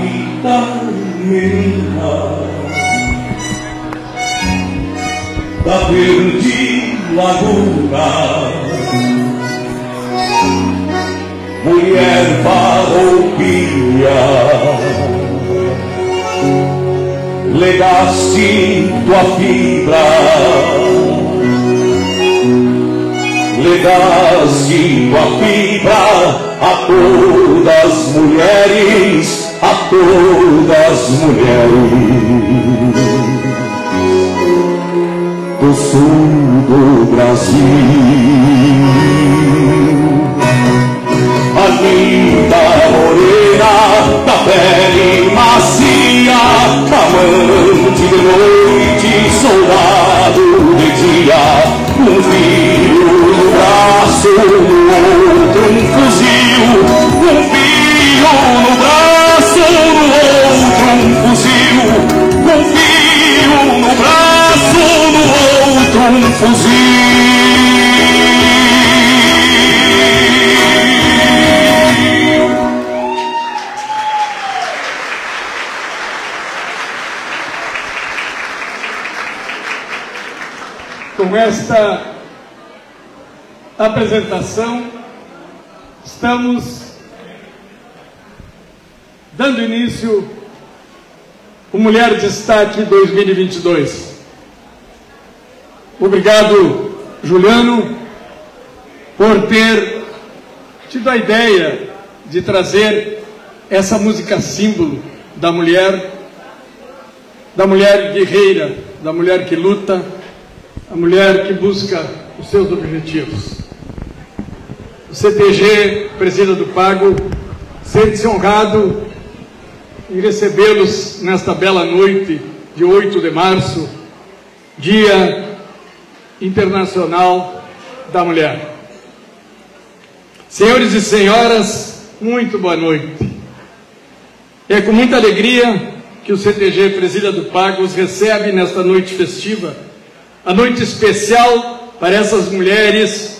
vida minha da verde laguna. Mulher farroupilha, legaste tua fibra legaste tua fibra a todas as mulheres a todas mulheres do sul do Brasil. A linda morena da pele macia, amante de noite, soldado de dia, um filho no braço, outro um fuzil, um filho no braço. Apresentação, estamos dando início o Mulher Destaque 2022. Obrigado, Juliano, por ter tido a ideia de trazer essa música símbolo da mulher, da mulher guerreira, da mulher que luta, a mulher que busca os seus objetivos. CTG, presida do Pago, sente-se honrado em recebê-los nesta bela noite de 8 de março, Dia Internacional da Mulher. Senhores e senhoras, muito boa noite. É com muita alegria que o CTG Presídia do Pago os recebe nesta noite festiva, a noite especial para essas mulheres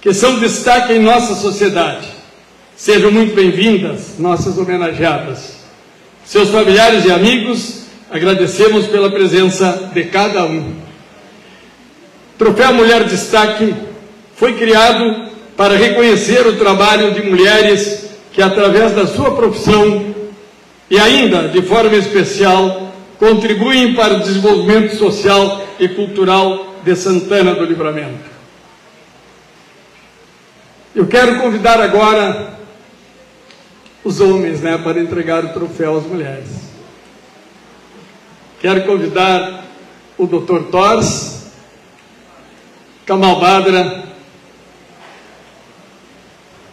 que são destaque em nossa sociedade. Sejam muito bem-vindas, nossas homenageadas. Seus familiares e amigos, agradecemos pela presença de cada um. Troféu Mulher Destaque foi criado para reconhecer o trabalho de mulheres que, através da sua profissão e ainda de forma especial, contribuem para o desenvolvimento social e cultural de Santana do Livramento. Eu quero convidar agora os homens né, para entregar o troféu às mulheres. Quero convidar o Dr. Tors, Kamal Badra,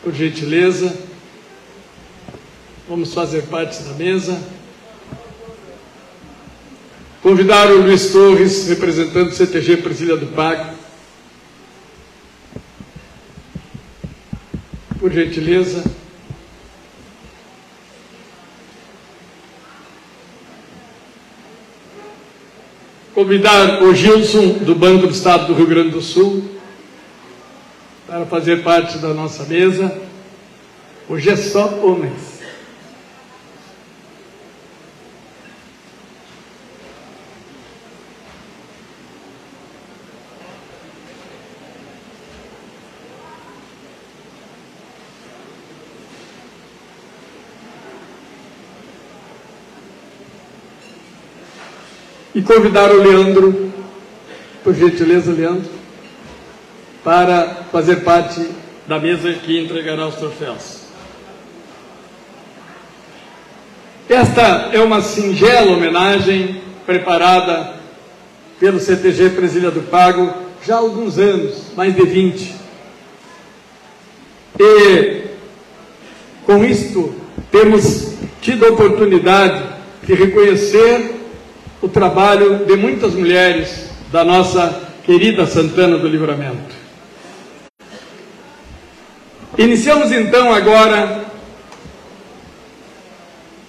por gentileza. Vamos fazer parte da mesa. Convidar o Luiz Torres, representante do CTG Presília do Pago. Por gentileza. Convidar o Gilson, do Banco do Estado do Rio Grande do Sul, para fazer parte da nossa mesa. Hoje é só homens. E convidar o Leandro, por gentileza, Leandro, para fazer parte da mesa que entregará os troféus. Esta é uma singela homenagem preparada pelo CTG Presília do Pago já há alguns anos, mais de 20. E com isto temos tido a oportunidade de reconhecer o trabalho de muitas mulheres da nossa querida Santana do Livramento. Iniciamos então agora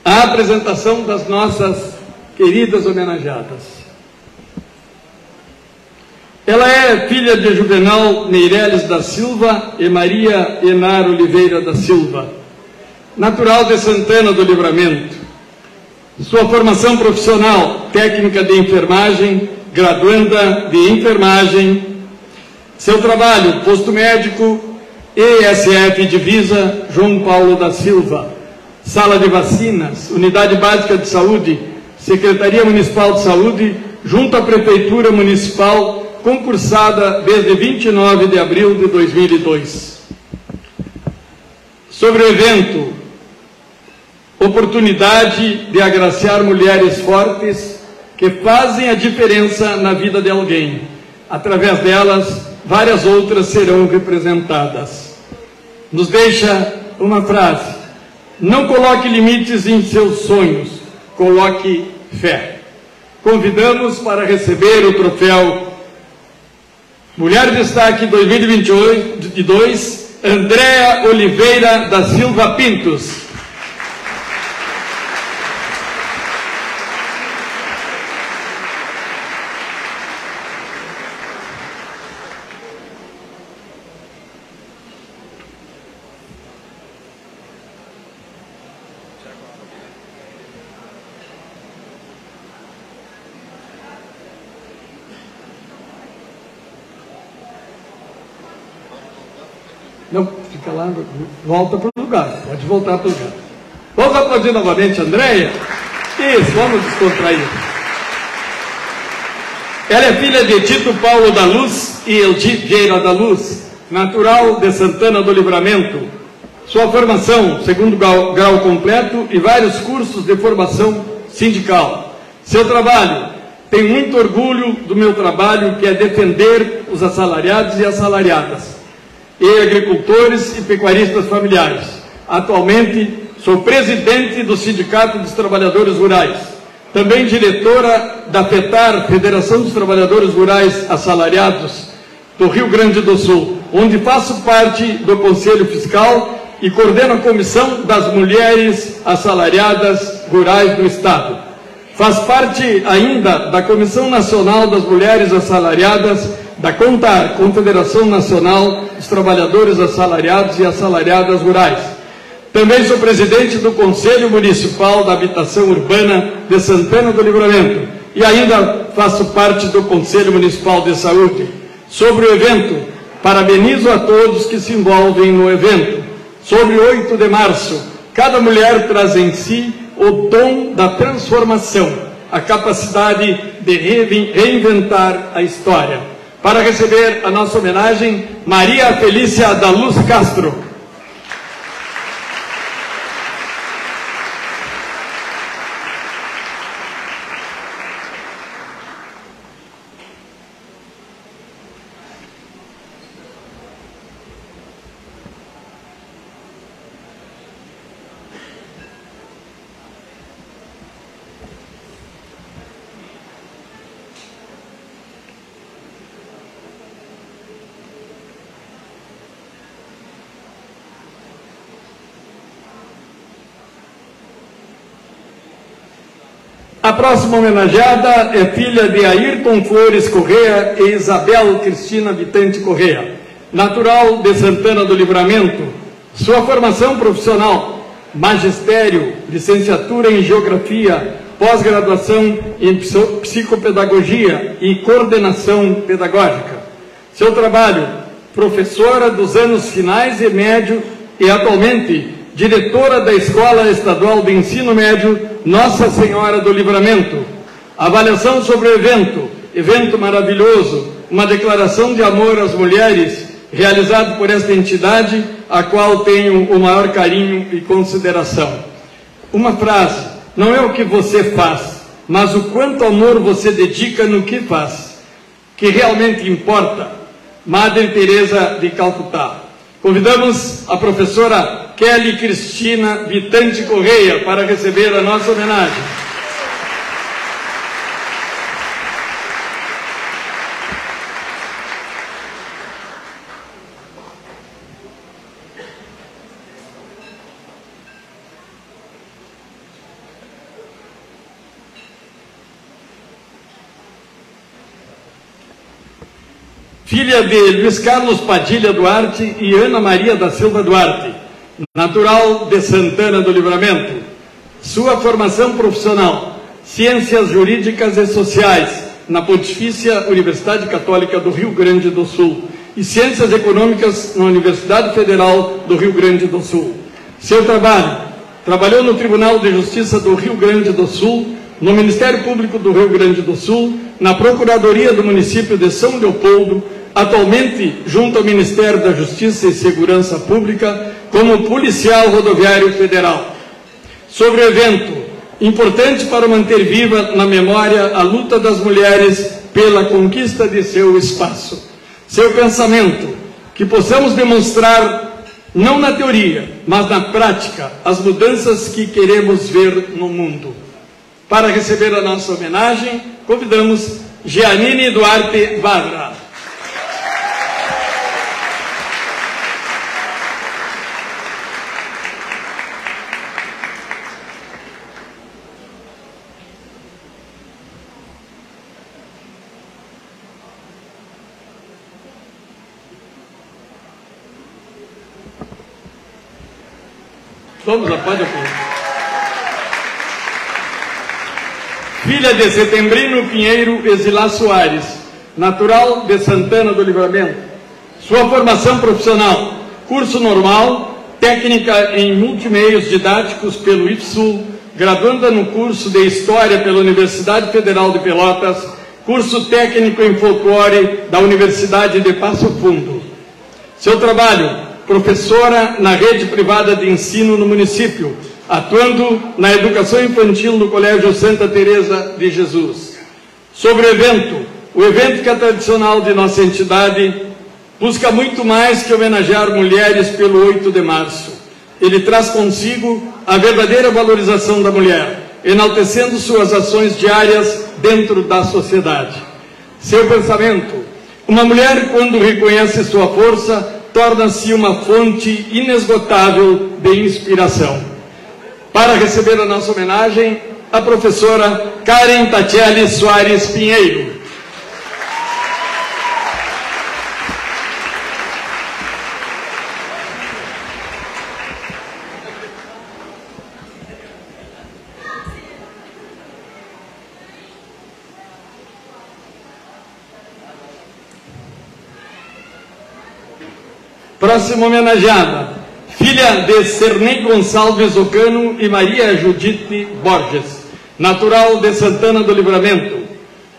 a apresentação das nossas queridas homenageadas. Ela é filha de Juvenal Neireles da Silva e Maria Enar Oliveira da Silva, natural de Santana do Livramento sua formação profissional, técnica de enfermagem, graduanda de enfermagem. Seu trabalho, posto médico, ESF Divisa João Paulo da Silva. Sala de vacinas, Unidade Básica de Saúde, Secretaria Municipal de Saúde, junto à Prefeitura Municipal, concursada desde 29 de abril de 2002. Sobre o evento, oportunidade de agraciar mulheres fortes que fazem a diferença na vida de alguém. Através delas, várias outras serão representadas. Nos deixa uma frase: não coloque limites em seus sonhos, coloque fé. Convidamos para receber o troféu Mulher Destaque 2022, Andréa Oliveira da Silva Pintos. Não, fica lá, volta para o lugar, pode voltar para o lugar. Vamos aplaudir novamente Andréia? Isso, vamos descontrair. Ela é filha de Tito Paulo da Luz e Eldigeira da Luz, natural de Santana do Livramento. Sua formação, segundo grau, grau completo e vários cursos de formação sindical. Seu trabalho, tenho muito orgulho do meu trabalho, que é defender os assalariados e assalariadas e agricultores e pecuaristas familiares. Atualmente, sou presidente do Sindicato dos Trabalhadores Rurais, também diretora da FETAR, Federação dos Trabalhadores Rurais Assalariados do Rio Grande do Sul, onde faço parte do Conselho Fiscal e coordeno a Comissão das Mulheres Assalariadas Rurais do Estado. Faz parte ainda da Comissão Nacional das Mulheres Assalariadas da Confederação Nacional dos Trabalhadores Assalariados e Assalariadas Rurais. Também sou presidente do Conselho Municipal da Habitação Urbana de Santana do Livramento e ainda faço parte do Conselho Municipal de Saúde. Sobre o evento, parabenizo a todos que se envolvem no evento. Sobre 8 de março, cada mulher traz em si o dom da transformação, a capacidade de reinventar a história para receber a nossa homenagem, Maria Felícia da Luz Castro. Próxima homenageada é filha de Ayrton Flores Correia e Isabel Cristina Vitante Correia, natural de Santana do Livramento. Sua formação profissional, magistério, licenciatura em Geografia, pós-graduação em Psicopedagogia e Coordenação Pedagógica. Seu trabalho, professora dos anos finais e médio e atualmente diretora da Escola Estadual de Ensino Médio Nossa Senhora do Livramento. Avaliação sobre o evento, evento maravilhoso, uma declaração de amor às mulheres, realizado por esta entidade, a qual tenho o maior carinho e consideração. Uma frase: não é o que você faz, mas o quanto amor você dedica no que faz, que realmente importa. Madre Teresa de Calcutá. Convidamos a professora Kelly Cristina Vitante Correia para receber a nossa homenagem. filha de Luiz Carlos Padilha Duarte e Ana Maria da Silva Duarte, natural de Santana do Livramento. Sua formação profissional, Ciências Jurídicas e Sociais, na Pontifícia Universidade Católica do Rio Grande do Sul, e Ciências Econômicas na Universidade Federal do Rio Grande do Sul. Seu trabalho, trabalhou no Tribunal de Justiça do Rio Grande do Sul, no Ministério Público do Rio Grande do Sul, na Procuradoria do município de São Leopoldo, atualmente junto ao Ministério da Justiça e Segurança Pública, como policial rodoviário federal. Sobre o evento, importante para manter viva na memória a luta das mulheres pela conquista de seu espaço. Seu pensamento, que possamos demonstrar, não na teoria, mas na prática, as mudanças que queremos ver no mundo. Para receber a nossa homenagem, convidamos Giannini Duarte Varra. Vamos, pode Filha de Setembrino Pinheiro Esilá Soares, natural de Santana do Livramento. Sua formação profissional, curso normal, técnica em multimeios didáticos pelo IFSUL, graduanda no curso de História pela Universidade Federal de Pelotas, curso técnico em folclore da Universidade de Passo Fundo. Seu trabalho, professora na rede privada de ensino no município, atuando na educação infantil no Colégio Santa Teresa de Jesus. Sobre o evento, o evento que é tradicional de nossa entidade busca muito mais que homenagear mulheres pelo 8 de março. Ele traz consigo a verdadeira valorização da mulher, enaltecendo suas ações diárias dentro da sociedade. Seu pensamento, uma mulher quando reconhece sua força, torna-se uma fonte inesgotável de inspiração. Para receber a nossa homenagem, a professora Karen Tatiele Soares Pinheiro. Próxima homenageada, filha de Cernei Gonçalves Ocano e Maria Judite Borges, natural de Santana do Livramento.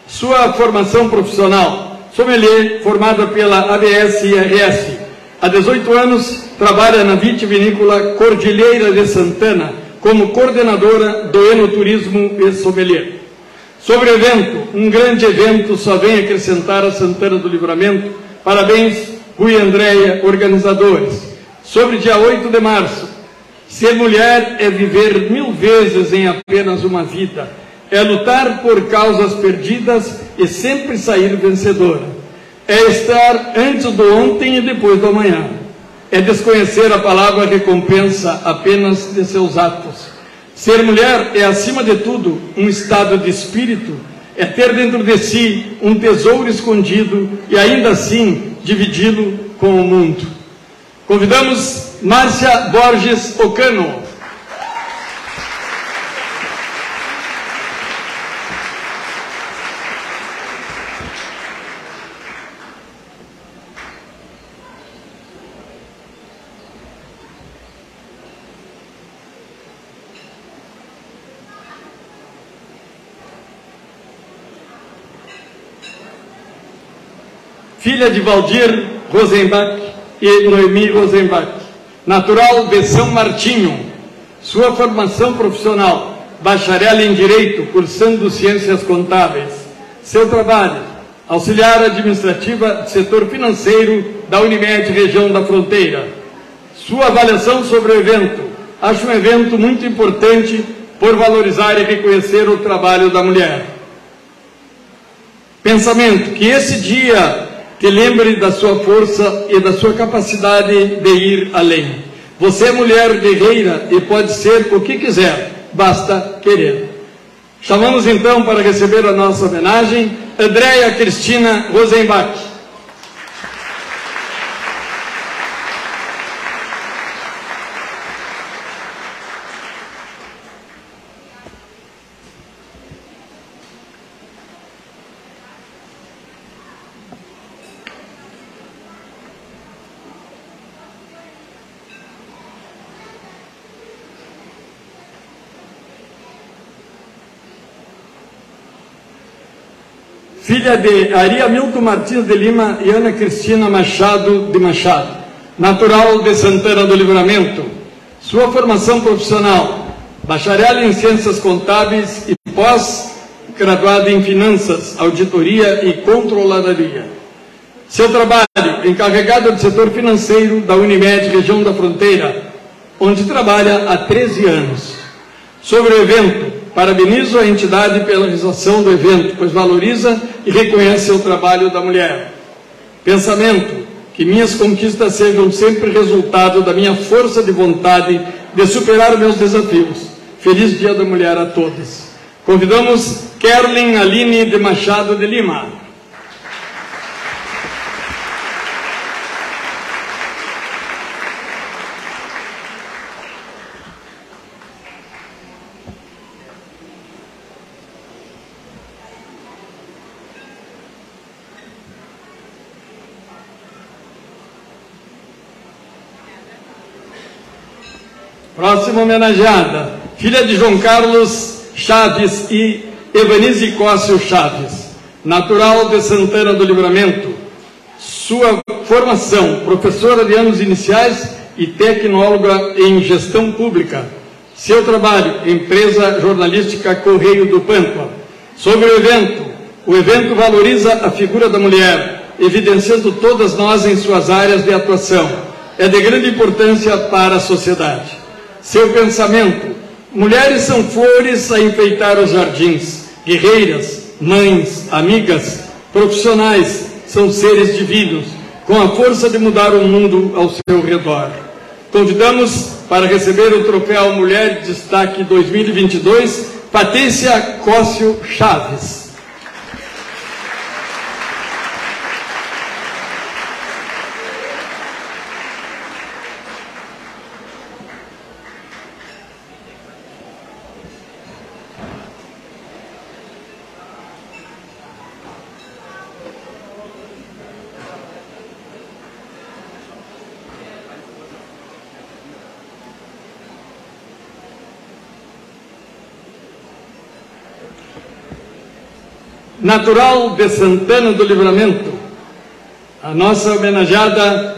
Sua formação profissional, sommelier, formada pela ABS-IRS. Há 18 anos, trabalha na vitivinícola Cordilheira de Santana, como coordenadora do enoturismo e sommelier. Sobre o evento, um grande evento só vem acrescentar a Santana do Livramento. Parabéns Rui Andréia, organizadores, sobre dia 8 de março. Ser mulher é viver mil vezes em apenas uma vida, é lutar por causas perdidas e sempre sair vencedora. É estar antes do ontem e depois do amanhã. É desconhecer a palavra recompensa apenas de seus atos. Ser mulher é, acima de tudo, um estado de espírito, é ter dentro de si um tesouro escondido e ainda assim dividi-lo com o mundo. Convidamos Márcia Borges Ocano. Filha de Valdir Rosenbach e Noemi Rosenbach, natural de São Martinho. Sua formação profissional, bacharel em Direito, cursando Ciências Contábeis. Seu trabalho, auxiliar administrativa do setor financeiro da Unimed Região da Fronteira. Sua avaliação sobre o evento, acho um evento muito importante por valorizar e reconhecer o trabalho da mulher. Pensamento que esse dia te lembre da sua força e da sua capacidade de ir além. Você é mulher guerreira e pode ser o que quiser, basta querer. Chamamos então para receber a nossa homenagem Andréia Cristina Rosenbach. Filha de Aria Milton Martins de Lima e Ana Cristina Machado de Machado, natural de Santana do Livramento. Sua formação profissional, bacharel em Ciências Contábeis e pós-graduada em Finanças, Auditoria e Controladoria. Seu trabalho, encarregado do setor financeiro da Unimed Região da Fronteira, onde trabalha há 13 anos. Sobre o evento, Parabenizo a entidade pela realização do evento, pois valoriza e reconhece o trabalho da mulher. Pensamento: que minhas conquistas sejam sempre resultado da minha força de vontade de superar meus desafios. Feliz Dia da Mulher a todos. Convidamos Kerlin Aline de Machado de Lima. Próxima homenageada, filha de João Carlos Chaves e Evanise Cócio Chaves, natural de Santana do Livramento. Sua formação, professora de anos iniciais e tecnóloga em gestão pública. Seu trabalho, empresa jornalística Correio do Pampa. Sobre o evento, o evento valoriza a figura da mulher, evidenciando todas nós em suas áreas de atuação. É de grande importância para a sociedade seu pensamento. Mulheres são flores a enfeitar os jardins, guerreiras, mães, amigas, profissionais, são seres divinos, com a força de mudar o mundo ao seu redor. Convidamos para receber o troféu Mulher de Destaque 2022, Patrícia Cócio Chaves. Natural de Santana do Livramento, a nossa homenageada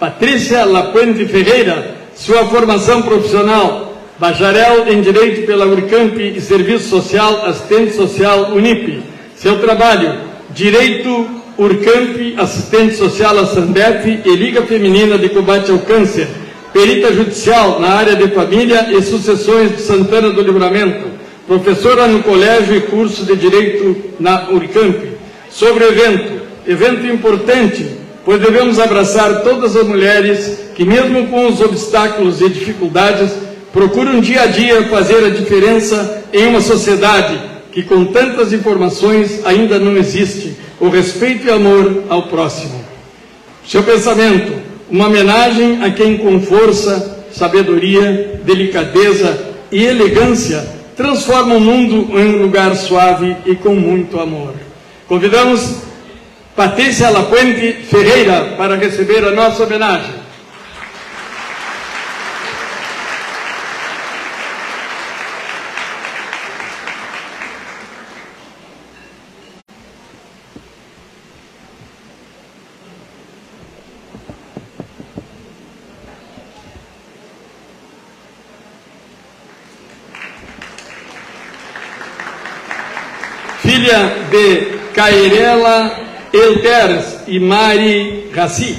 Patrícia Lapuente Ferreira, sua formação profissional, bacharel em Direito pela Urcamp e Serviço Social, assistente social Unip. Seu trabalho, Direito Urcamp, assistente social Assandef e Liga Feminina de Combate ao Câncer, perita judicial na área de família e sucessões de Santana do Livramento professora no colégio e curso de Direito na Unicamp, sobre o evento, evento importante, pois devemos abraçar todas as mulheres que, mesmo com os obstáculos e dificuldades, procura um dia a dia fazer a diferença em uma sociedade que, com tantas informações, ainda não existe o respeito e amor ao próximo. Seu pensamento, uma homenagem a quem com força, sabedoria, delicadeza e elegância transforma o mundo em um lugar suave e com muito amor. Convidamos Patrícia Lapuente Ferreira para receber a nossa homenagem. De Cairela Elteres e Mari Rassi,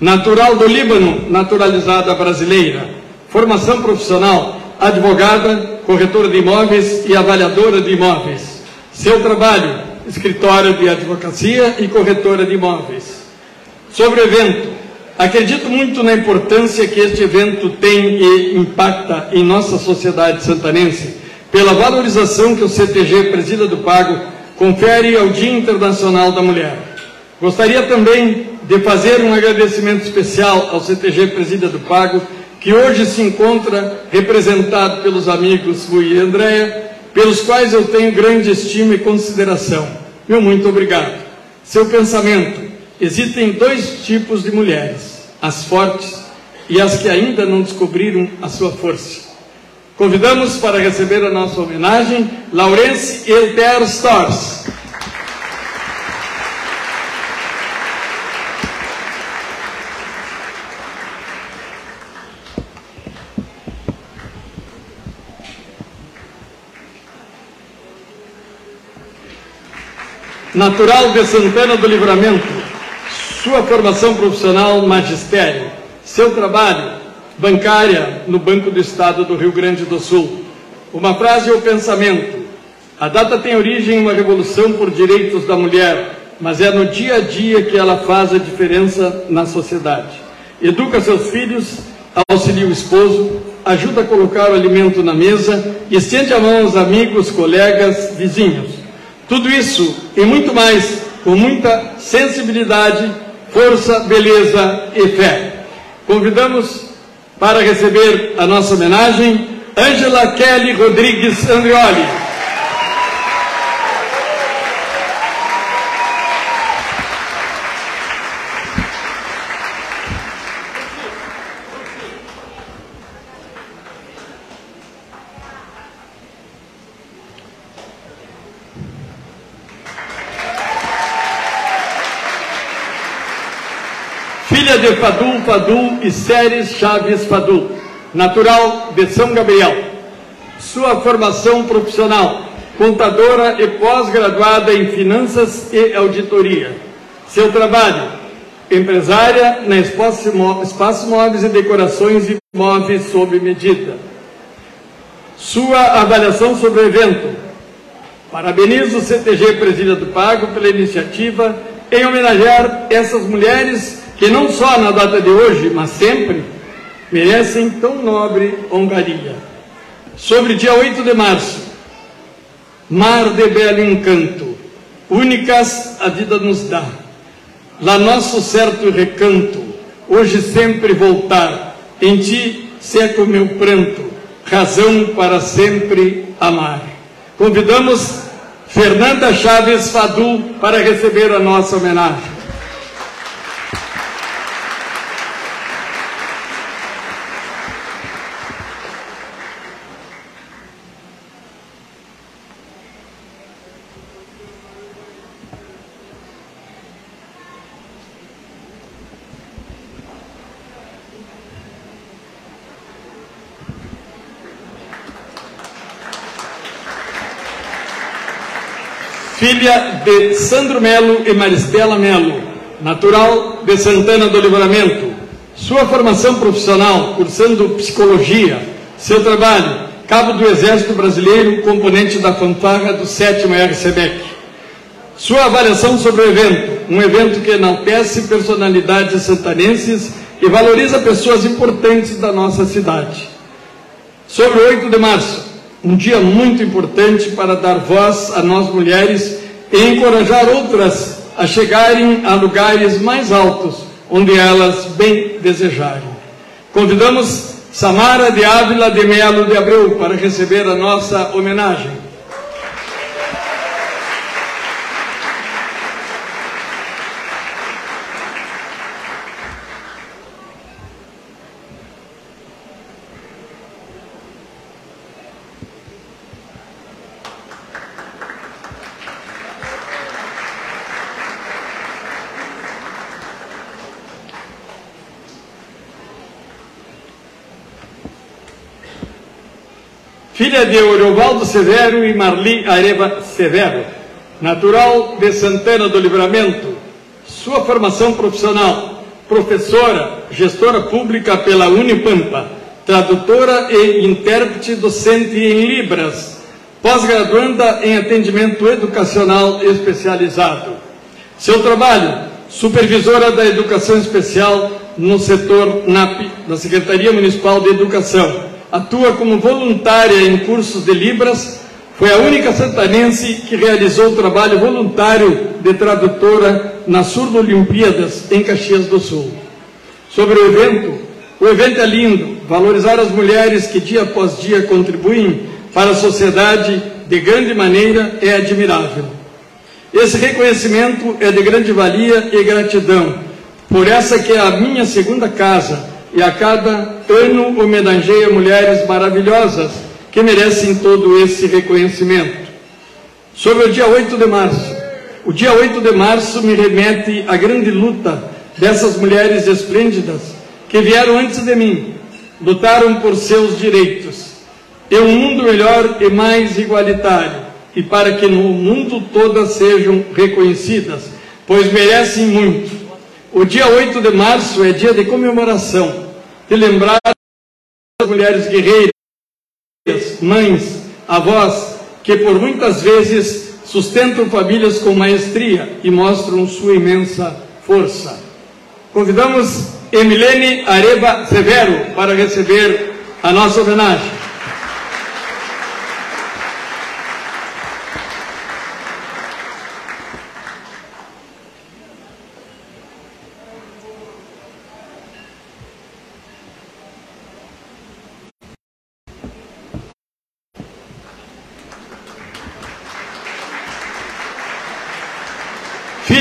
natural do Líbano, naturalizada brasileira. Formação profissional, advogada, corretora de imóveis e avaliadora de imóveis. Seu trabalho, escritório de advocacia e corretora de imóveis. Sobre o evento, acredito muito na importância que este evento tem e impacta em nossa sociedade santanense, pela valorização que o CTG Presida do Pago confere ao Dia Internacional da Mulher. Gostaria também de fazer um agradecimento especial ao CTG Presida do Pago, que hoje se encontra representado pelos amigos Rui e Andréa, pelos quais eu tenho grande estima e consideração. Meu muito obrigado. Seu pensamento: existem dois tipos de mulheres, as fortes e as que ainda não descobriram a sua força. Convidamos para receber a nossa homenagem Laurence Elter Stors. Natural de Santana do Livramento, sua formação profissional magistério, seu trabalho bancária no Banco do Estado do Rio Grande do Sul. Uma frase ou pensamento. A data tem origem em uma revolução por direitos da mulher, mas é no dia a dia que ela faz a diferença na sociedade. Educa seus filhos, auxilia o esposo, ajuda a colocar o alimento na mesa e estende a mão aos amigos, colegas, vizinhos. Tudo isso e muito mais, com muita sensibilidade, força, beleza e fé. Convidamos para receber a nossa homenagem, Ângela Kelly Rodrigues Andrioli. filha de Fadul Fadul e Séries Chaves Fadul, natural de São Gabriel. Sua formação profissional, contadora e pós-graduada em finanças e auditoria. Seu trabalho, empresária na Espaço, Espaço Móveis e Decorações e Móveis sob medida. Sua avaliação sobre o evento. Parabenizo o CTG Presídio do Pago pela iniciativa em homenagear essas mulheres que não só na data de hoje, mas sempre, merecem tão nobre honraria. Sobre dia 8 de março, mar de belo encanto, únicas a vida nos dá. Lá nosso certo recanto, hoje sempre voltar, em ti seca o meu pranto, razão para sempre amar. Convidamos Fernanda Chaves Fadu para receber a nossa homenagem. Filha de Sandro Melo e Maristela Melo, natural de Santana do Livramento. Sua formação profissional, cursando psicologia. Seu trabalho, cabo do Exército Brasileiro, componente da fanfarra do 7 RCBEC. Sua avaliação sobre o evento, um evento que enaltece personalidades santanenses e valoriza pessoas importantes da nossa cidade. Sobre o 8 de março, um dia muito importante para dar voz a nós mulheres e encorajar outras a chegarem a lugares mais altos, onde elas bem desejarem. Convidamos Samara de Ávila de Melo de Abreu para receber a nossa homenagem. Filha de Oriovaldo Severo e Marli Areva Severo, natural de Santana do Livramento. Sua formação profissional, professora, gestora pública pela Unipampa, tradutora e intérprete docente em Libras, pós-graduanda em atendimento educacional especializado. Seu trabalho, supervisora da educação especial no setor NAP, da Secretaria Municipal de Educação atua como voluntária em cursos de Libras, foi a única santanense que realizou o trabalho voluntário de tradutora na Surdo Olimpíadas, em Caxias do Sul. Sobre o evento, o evento é lindo, valorizar as mulheres que dia após dia contribuem para a sociedade de grande maneira é admirável. Esse reconhecimento é de grande valia e gratidão, por essa que é a minha segunda casa, e a cada ano homenageia mulheres maravilhosas que merecem todo esse reconhecimento. Sobre o dia 8 de março, o dia 8 de março me remete à grande luta dessas mulheres esplêndidas que vieram antes de mim, lutaram por seus direitos, e um mundo melhor e mais igualitário, e para que no mundo todas sejam reconhecidas, pois merecem muito. O dia 8 de março é dia de comemoração, de lembrar as mulheres guerreiras, mães, avós, que por muitas vezes sustentam famílias com maestria e mostram sua imensa força. Convidamos Emilene Areva Severo para receber a nossa homenagem.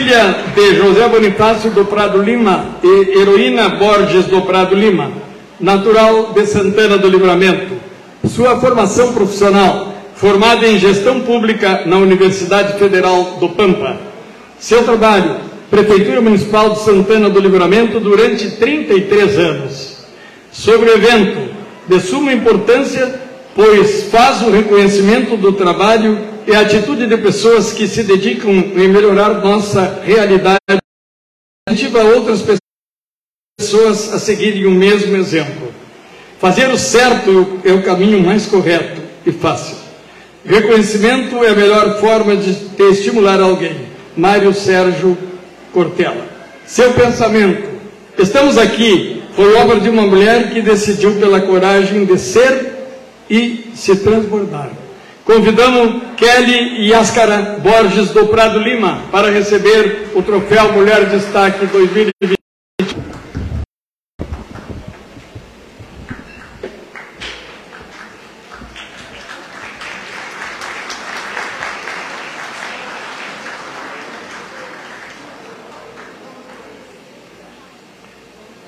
Filha de José Bonifácio do Prado Lima e Heroína Borges do Prado Lima, natural de Santana do Livramento. Sua formação profissional, formada em gestão pública na Universidade Federal do Pampa. Seu trabalho, Prefeitura Municipal de Santana do Livramento durante 33 anos. Sobre o evento, de suma importância, pois faz o reconhecimento do trabalho e a atitude de pessoas que se dedicam em melhorar nossa realidade incentiva outras pessoas a seguirem o mesmo exemplo. Fazer o certo é o caminho mais correto e fácil. Reconhecimento é a melhor forma de estimular alguém. Mário Sérgio Cortella. Seu pensamento. Estamos aqui foi obra de uma mulher que decidiu pela coragem de ser e se transbordar. Convidamos Kelly Yascara Borges do Prado Lima para receber o troféu Mulher Destaque 2020.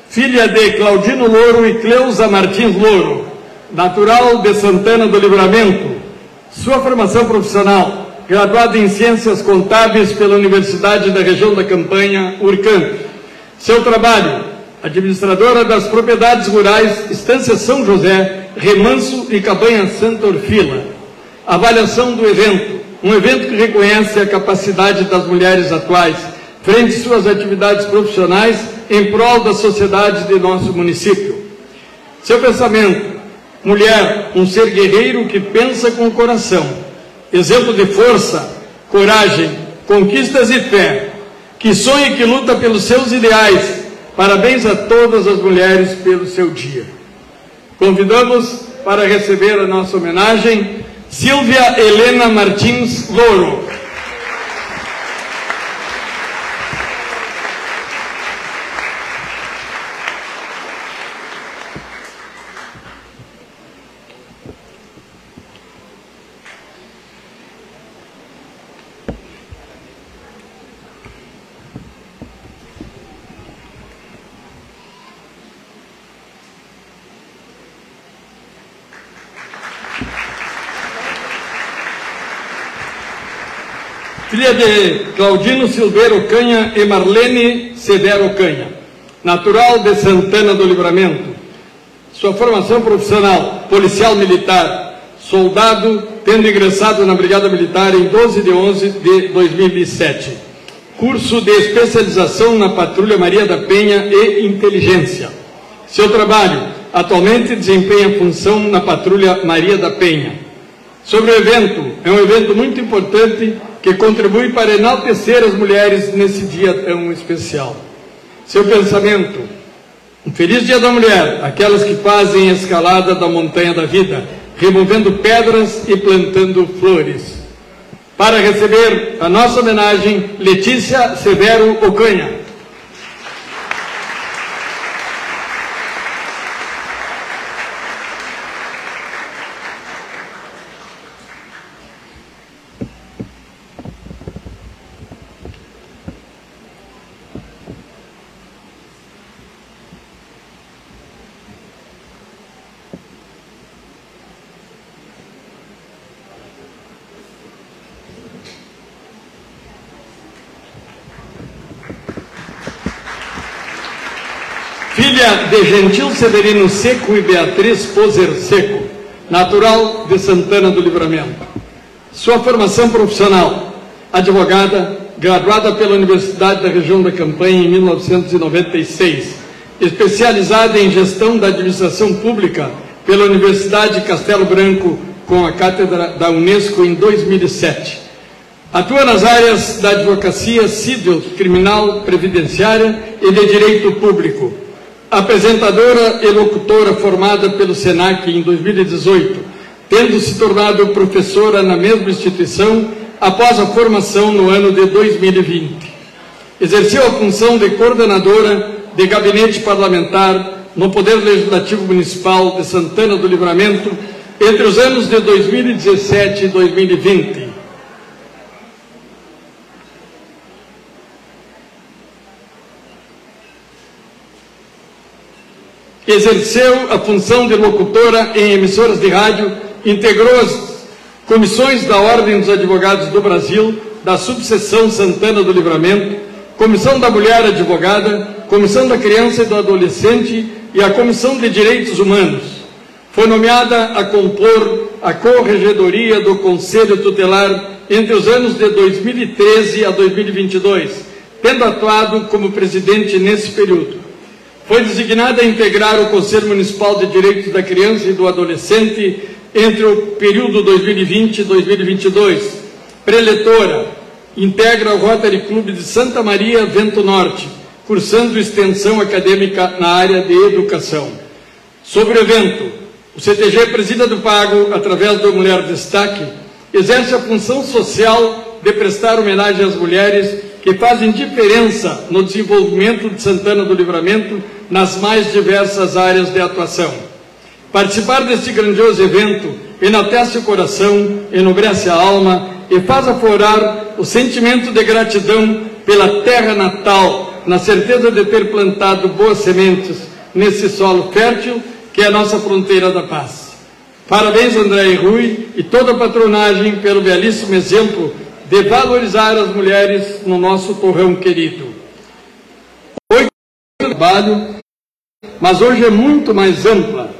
Filha de Claudino Louro e Cleusa Martins Louro natural de Santana do Livramento. Sua formação profissional, graduada em Ciências Contábeis pela Universidade da Região da Campanha, URCAM. Seu trabalho, administradora das propriedades rurais Estância São José, Remanso e Cabanha Santa Orfila. Avaliação do evento, um evento que reconhece a capacidade das mulheres atuais frente às suas atividades profissionais em prol da sociedade de nosso município. Seu pensamento, Mulher, um ser guerreiro que pensa com o coração. Exemplo de força, coragem, conquistas e fé. Que sonha e que luta pelos seus ideais. Parabéns a todas as mulheres pelo seu dia. Convidamos para receber a nossa homenagem, Silvia Helena Martins Louro. Filha de Claudino Silveiro Canha e Marlene Severo Canha, natural de Santana do Livramento. Sua formação profissional, policial militar, soldado, tendo ingressado na Brigada Militar em 12 de 11 de 2007. Curso de especialização na Patrulha Maria da Penha e Inteligência. Seu trabalho, atualmente desempenha função na Patrulha Maria da Penha. Sobre o evento, é um evento muito importante que contribui para enaltecer as mulheres nesse dia tão especial. Seu pensamento, um feliz dia da mulher, aquelas que fazem a escalada da montanha da vida, removendo pedras e plantando flores. Para receber a nossa homenagem, Letícia Severo Ocanha. filha de Gentil Severino Seco e Beatriz Poser Seco, natural de Santana do Livramento. Sua formação profissional, advogada, graduada pela Universidade da Região da Campanha em 1996, especializada em gestão da administração pública pela Universidade de Castelo Branco com a cátedra da Unesco em 2007. Atua nas áreas da advocacia civil, criminal, previdenciária e de direito público apresentadora e locutora formada pelo SENAC em 2018, tendo se tornado professora na mesma instituição após a formação no ano de 2020. Exerceu a função de coordenadora de gabinete parlamentar no Poder Legislativo Municipal de Santana do Livramento entre os anos de 2017 e 2020 exerceu a função de locutora em emissoras de rádio, integrou as comissões da Ordem dos Advogados do Brasil, da Subseção Santana do Livramento, Comissão da Mulher Advogada, Comissão da Criança e do Adolescente e a Comissão de Direitos Humanos. Foi nomeada a compor a Corregedoria do Conselho Tutelar entre os anos de 2013 a 2022, tendo atuado como presidente nesse período. Foi designada a integrar o Conselho Municipal de Direitos da Criança e do Adolescente entre o período 2020 e 2022. Preletora, integra o Rotary Clube de Santa Maria, Vento Norte, cursando extensão acadêmica na área de educação. Sobre o evento, o CTG Presida do Pago, através do Mulher Destaque, exerce a função social de prestar homenagem às mulheres que fazem diferença no desenvolvimento de Santana do Livramento nas mais diversas áreas de atuação. Participar deste grandioso evento enaltece o coração, enobrece a alma e faz aflorar o sentimento de gratidão pela terra natal, na certeza de ter plantado boas sementes nesse solo fértil que é a nossa fronteira da paz. Parabéns, André e Rui, e toda a patronagem pelo belíssimo exemplo de valorizar as mulheres no nosso torrão querido. Hoje trabalho, mas hoje é muito mais ampla.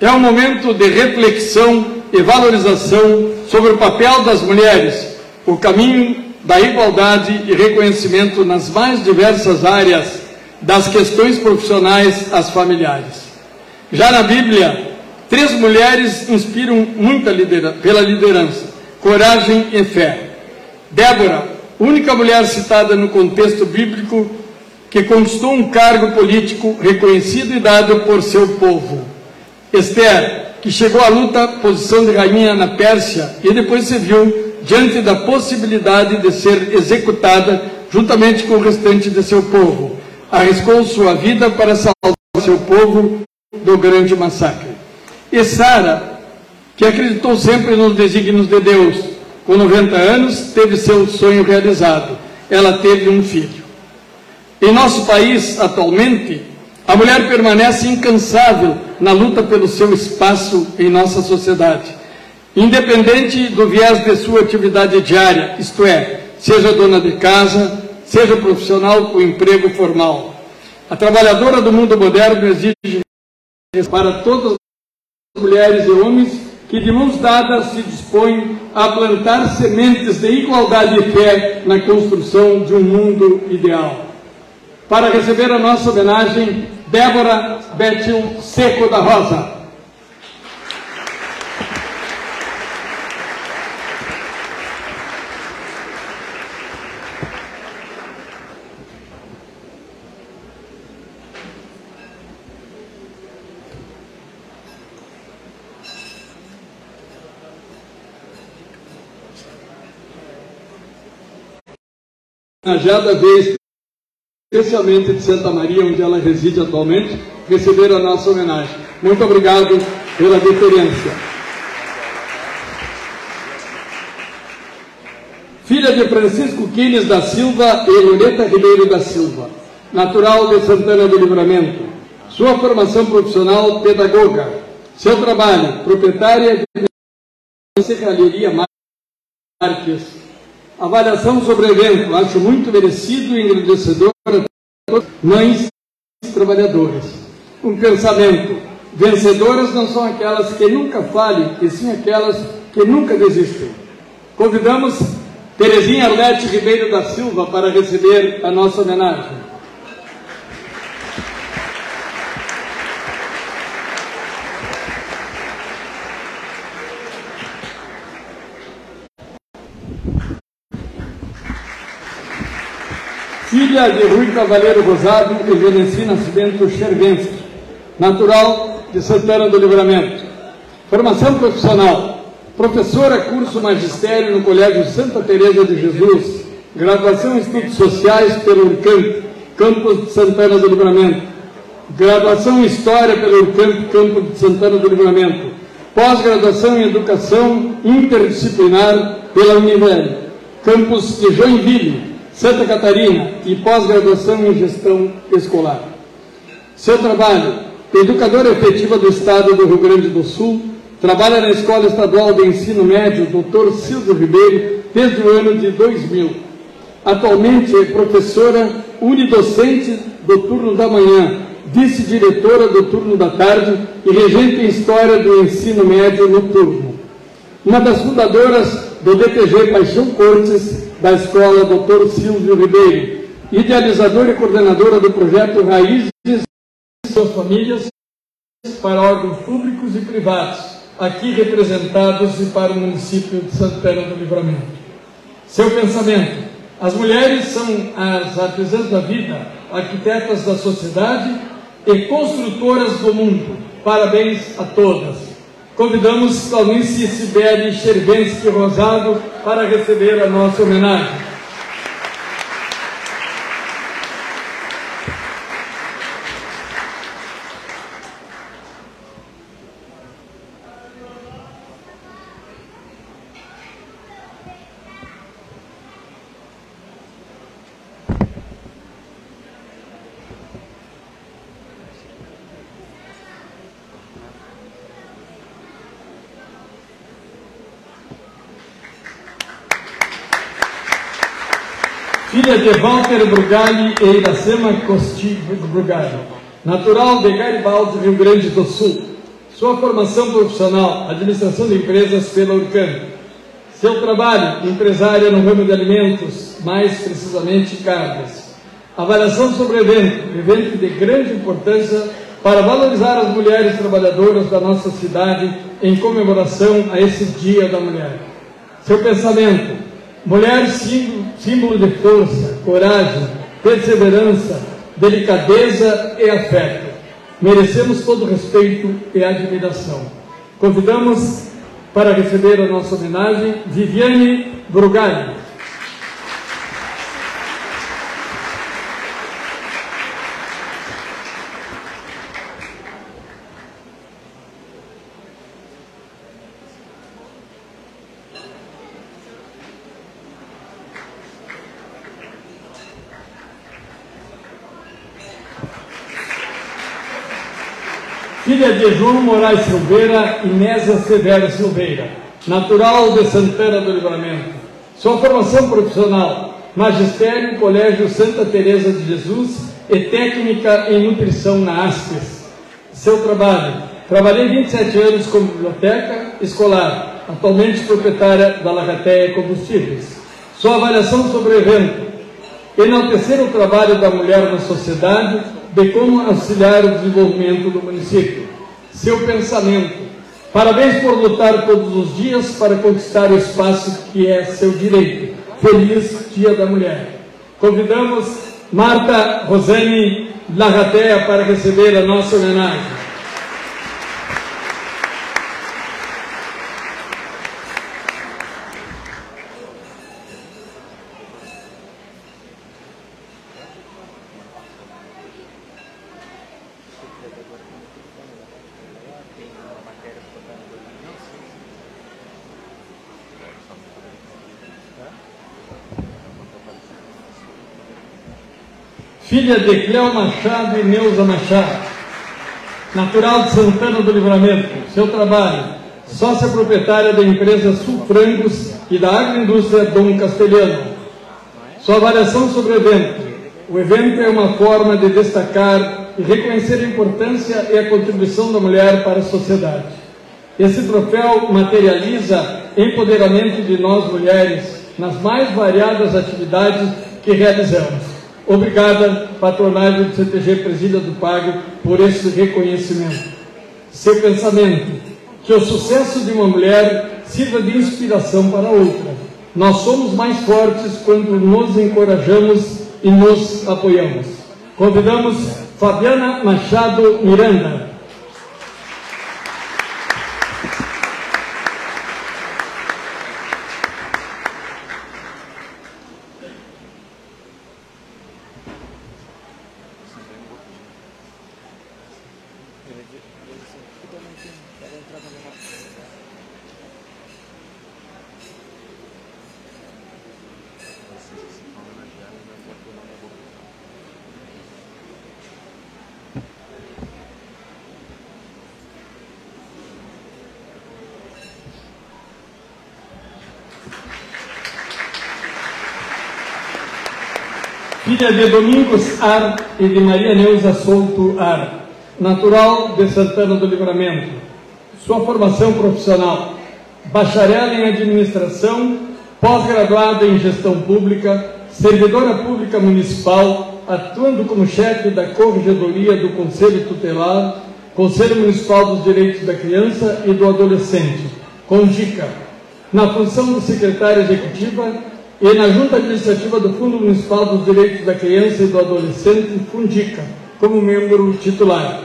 É um momento de reflexão e valorização sobre o papel das mulheres, o caminho da igualdade e reconhecimento nas mais diversas áreas, das questões profissionais às familiares. Já na Bíblia, três mulheres inspiram muita pela liderança coragem e fé. Débora, única mulher citada no contexto bíblico que conquistou um cargo político reconhecido e dado por seu povo. Esther, que chegou à luta posição de rainha na Pérsia e depois se viu diante da possibilidade de ser executada juntamente com o restante de seu povo. Arriscou sua vida para salvar seu povo do grande massacre. E Sara, que acreditou sempre nos desígnios de Deus, com 90 anos, teve seu sonho realizado. Ela teve um filho. Em nosso país, atualmente, a mulher permanece incansável na luta pelo seu espaço em nossa sociedade, independente do viés de sua atividade diária, isto é, seja dona de casa, seja profissional com emprego formal. A trabalhadora do mundo moderno exige para todas as mulheres e homens que de mãos dadas se dispõem a plantar sementes de igualdade e fé na construção de um mundo ideal. Para receber a nossa homenagem, Débora Betil Seco da Rosa. Najada vez especialmente de Santa Maria, onde ela reside atualmente, receber a nossa homenagem. Muito obrigado pela deferência. Filha de Francisco Quines da Silva e Loreta Ribeiro da Silva, natural de Santana do Livramento. Sua formação profissional, pedagoga. Seu trabalho, proprietária de Serralheria Marques. Avaliação sobre o evento, acho muito merecido e engrandecedor mães trabalhadoras. Um pensamento: vencedoras não são aquelas que nunca falhem, e sim aquelas que nunca desistem. Convidamos Terezinha Arlete Ribeiro da Silva para receber a nossa homenagem. Filha de Rui Cavaleiro Rosado e Veneci Nascimento Chervensky, natural de Santana do Livramento. Formação profissional, professora curso magistério no Colégio Santa Teresa de Jesus, graduação em Estudos Sociais pelo URCAMP, campus de Santana do Livramento, graduação em História pelo URCAMP, campus de Santana do Livramento, pós-graduação em Educação Interdisciplinar pela Univel, campus de Joinville, Santa Catarina e pós-graduação em gestão escolar. Seu trabalho, educadora efetiva do Estado do Rio Grande do Sul, trabalha na Escola Estadual de Ensino Médio Dr. Silvio Ribeiro desde o ano de 2000. Atualmente é professora unidocente do turno da manhã, vice-diretora do turno da tarde e regente em História do Ensino Médio no turno. Uma das fundadoras do DPG Paixão Cortes da Escola Dr. Silvio Ribeiro, idealizadora e coordenadora do projeto Raízes e suas famílias para órgãos públicos e privados, aqui representados e para o município de Santana do Livramento. Seu pensamento: as mulheres são as artesãs da vida, arquitetas da sociedade e construtoras do mundo. Parabéns a todas. Convidamos Clarice Sibeli Chervensky Rosado para receber a nossa homenagem. Filha de Walter Brugali e Iracema Costi Brugali, natural de Garibaldi, Rio Grande do Sul. Sua formação profissional, administração de empresas pela Urcam. Seu trabalho, empresária no ramo de alimentos, mais precisamente carnes. Avaliação sobre evento, evento de grande importância para valorizar as mulheres trabalhadoras da nossa cidade em comemoração a esse Dia da Mulher. Seu pensamento, Mulher, símbolo de força, coragem, perseverança, delicadeza e afeto. Merecemos todo respeito e admiração. Convidamos para receber a nossa homenagem Viviane Brugali. Filha de João Moraes Silveira e Nésia Severo Silveira, natural de Santana do Livramento. Sua formação profissional, magistério Colégio Santa Teresa de Jesus e técnica em nutrição na ASPES. Seu trabalho, trabalhei 27 anos como biblioteca escolar, atualmente proprietária da Lagateia Combustíveis. Sua avaliação sobre o evento, enaltecer o trabalho da mulher na sociedade, de como auxiliar o desenvolvimento do município. Seu pensamento. Parabéns por lutar todos os dias para conquistar o espaço que é seu direito. Feliz Dia da Mulher. Convidamos Marta Rosane Larratea para receber a nossa homenagem. Filha de Cléo Machado e Neuza Machado, natural de Santana do Livramento. Seu trabalho, sócia proprietária da empresa Sul Frangos e da agroindústria Dom Castelhano. Sua avaliação sobre o evento. O evento é uma forma de destacar e reconhecer a importância e a contribuição da mulher para a sociedade. Esse troféu materializa empoderamento de nós mulheres nas mais variadas atividades que realizamos. Obrigada, patronagem do CTG Presídia do Pago, por esse reconhecimento. Seu pensamento, que o sucesso de uma mulher sirva de inspiração para outra. Nós somos mais fortes quando nos encorajamos e nos apoiamos. Convidamos Fabiana Machado Miranda, filha de Domingos Ar e de Maria Neuza Souto Ar, natural de Santana do Livramento. Sua formação profissional: bacharel em administração, pós-graduada em gestão pública, servidora pública municipal, atuando como chefe da Corregedoria do Conselho Tutelar, Conselho Municipal dos Direitos da Criança e do Adolescente, CONDICA, na função de secretária executiva e na Junta Administrativa do Fundo Municipal dos Direitos da Criança e do Adolescente, Fundica, como membro titular.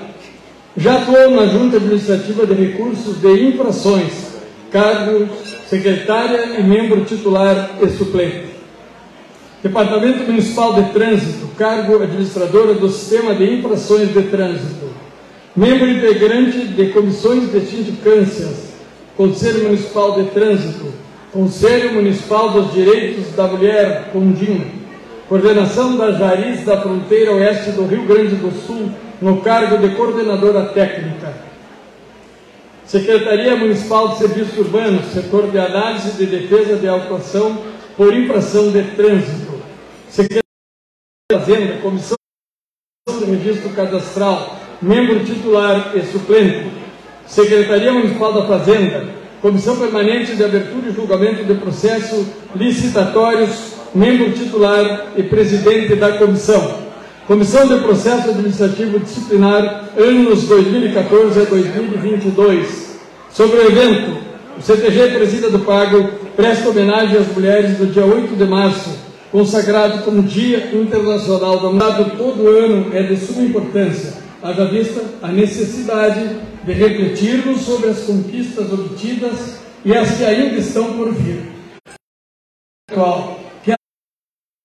Já atuou na Junta Administrativa de Recursos de Infrações, cargo secretária e membro titular e suplente. Departamento Municipal de Trânsito, cargo administradora do Sistema de Infrações de Trânsito. Membro integrante de comissões de sindicâncias, Conselho Municipal de Trânsito, Conselho Municipal dos Direitos da Mulher, CONDIM, coordenação da Jariz da fronteira oeste do Rio Grande do Sul, no cargo de coordenadora técnica. Secretaria Municipal de Serviços Urbanos, setor de análise de defesa de autuação por infração de trânsito. Secretaria de Fazenda, Comissão de Registro Cadastral, membro titular e suplente. Secretaria Municipal da Fazenda, Comissão Permanente de Abertura e Julgamento de Processo Licitatórios, membro titular e presidente da comissão. Comissão de Processo Administrativo Disciplinar, anos 2014 a 2022. Sobre o evento, o CTG Presida do Pago presta homenagem às mulheres do dia 8 de março, consagrado como Dia Internacional da Mulher. Todo ano é de suma importância, haja vista a necessidade de refletirmos sobre as conquistas obtidas e as que ainda estão por vir. Que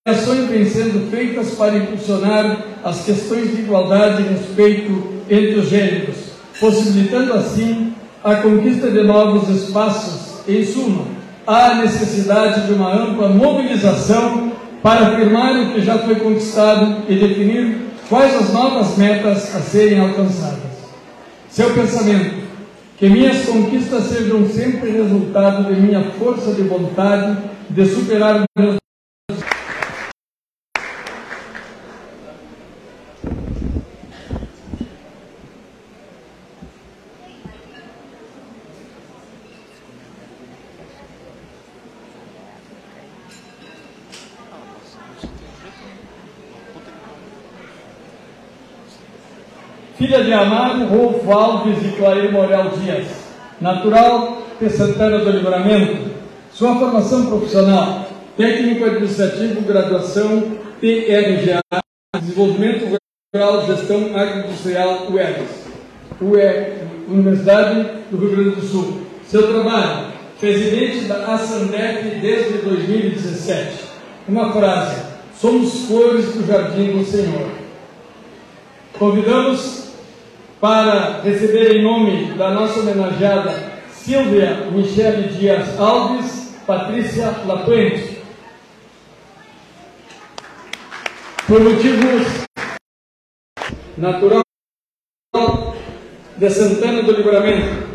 ações vêm sendo feitas para impulsionar as questões de igualdade e respeito entre os gêneros, possibilitando assim a conquista de novos espaços. Em suma, há necessidade de uma ampla mobilização para afirmar o que já foi conquistado e definir quais as novas metas a serem alcançadas. Seu pensamento, que minhas conquistas sejam sempre resultado de minha força de vontade de superar meus filha de Amaro Rolfo Alves e Clair Morel Dias, natural de Santana do Livramento, sua formação profissional, técnico administrativo, graduação TRGA, desenvolvimento rural, gestão agroindustrial UERGS, UE, Universidade do Rio Grande do Sul. Seu trabalho, presidente da Assandep desde 2017. Uma frase, somos flores do jardim do Senhor. Convidamos para receber em nome da nossa homenageada Silvia Michele Dias Alves, Patrícia Lapuente. Por motivos natural de Santana do Livramento,